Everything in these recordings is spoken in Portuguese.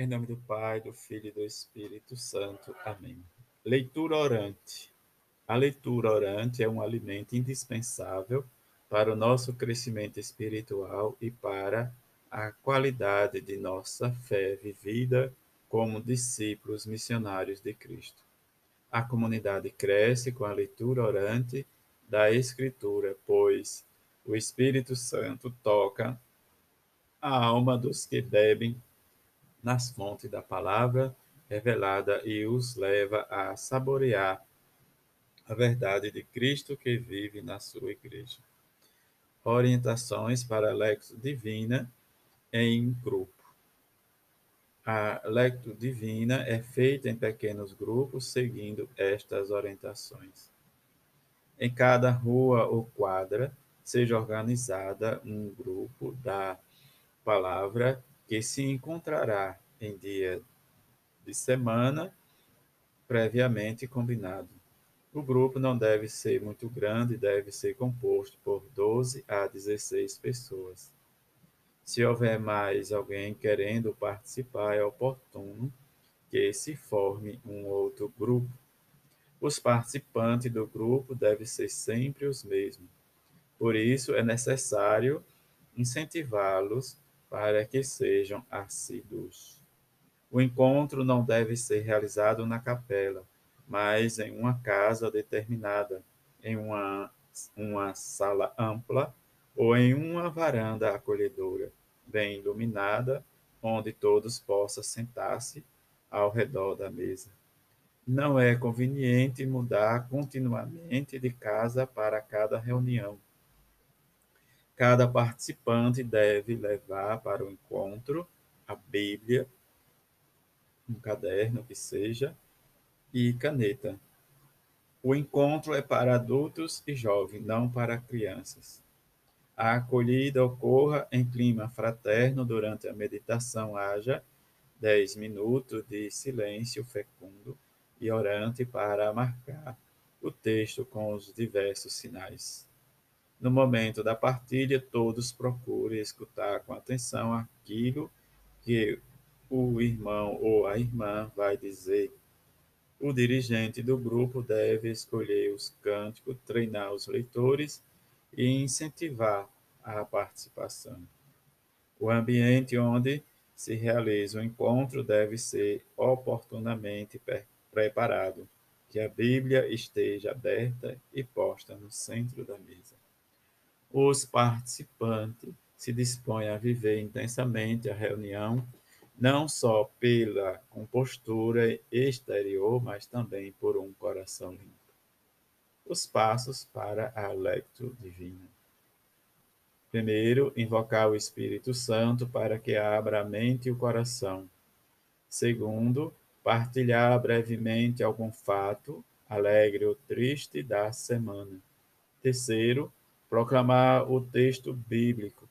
Em nome do Pai, do Filho e do Espírito Santo. Amém. Leitura orante. A leitura orante é um alimento indispensável para o nosso crescimento espiritual e para a qualidade de nossa fé vivida como discípulos missionários de Cristo. A comunidade cresce com a leitura orante da Escritura, pois o Espírito Santo toca a alma dos que bebem nas fontes da palavra revelada e os leva a saborear a verdade de Cristo que vive na sua igreja. Orientações para a Lexo Divina em grupo. A Lecto Divina é feita em pequenos grupos, seguindo estas orientações. Em cada rua ou quadra, seja organizada um grupo da palavra que se encontrará em dia de semana previamente combinado. O grupo não deve ser muito grande, deve ser composto por 12 a 16 pessoas. Se houver mais alguém querendo participar, é oportuno que se forme um outro grupo. Os participantes do grupo devem ser sempre os mesmos. Por isso, é necessário incentivá-los para que sejam assíduos. O encontro não deve ser realizado na capela, mas em uma casa determinada, em uma, uma sala ampla ou em uma varanda acolhedora, bem iluminada, onde todos possam sentar-se ao redor da mesa. Não é conveniente mudar continuamente de casa para cada reunião Cada participante deve levar para o encontro a Bíblia, um caderno que seja, e caneta. O encontro é para adultos e jovens, não para crianças. A acolhida ocorra em clima fraterno durante a meditação, haja dez minutos de silêncio fecundo e orante para marcar o texto com os diversos sinais. No momento da partilha, todos procurem escutar com atenção aquilo que o irmão ou a irmã vai dizer. O dirigente do grupo deve escolher os cânticos, treinar os leitores e incentivar a participação. O ambiente onde se realiza o encontro deve ser oportunamente preparado, que a Bíblia esteja aberta e posta no centro da mesa os participantes se dispõem a viver intensamente a reunião, não só pela compostura exterior, mas também por um coração limpo. Os passos para a lectura divina. Primeiro, invocar o Espírito Santo para que abra a mente e o coração. Segundo, partilhar brevemente algum fato, alegre ou triste, da semana. Terceiro, proclamar o texto bíblico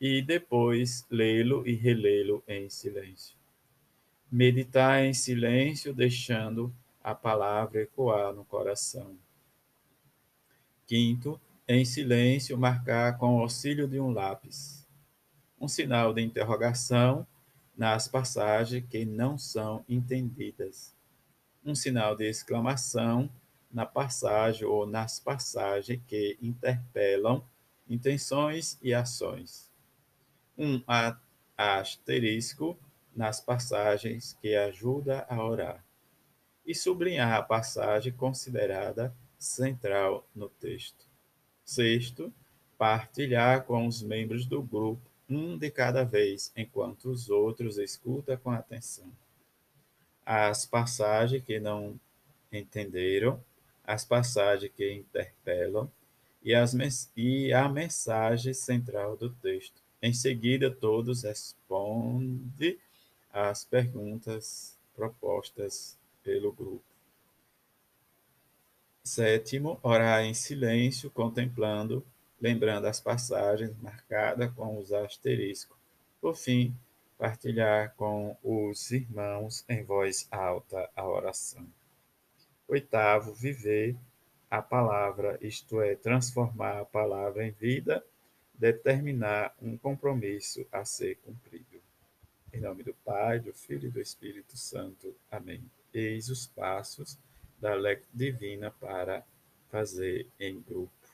e depois lê-lo e relê-lo em silêncio. Meditar em silêncio, deixando a palavra ecoar no coração. Quinto, em silêncio, marcar com o auxílio de um lápis um sinal de interrogação nas passagens que não são entendidas, um sinal de exclamação na passagem ou nas passagens que interpelam intenções e ações. Um asterisco nas passagens que ajuda a orar. E sublinhar a passagem considerada central no texto. Sexto, partilhar com os membros do grupo um de cada vez, enquanto os outros escutam com atenção. As passagens que não entenderam as passagens que interpelam e, as, e a mensagem central do texto. Em seguida, todos respondem às perguntas propostas pelo grupo. Sétimo, orar em silêncio, contemplando, lembrando as passagens marcadas com os asteriscos. Por fim, partilhar com os irmãos em voz alta a oração. Oitavo, viver a palavra, isto é, transformar a palavra em vida, determinar um compromisso a ser cumprido. Em nome do Pai, do Filho e do Espírito Santo. Amém. Eis os passos da Lectio Divina para fazer em grupo.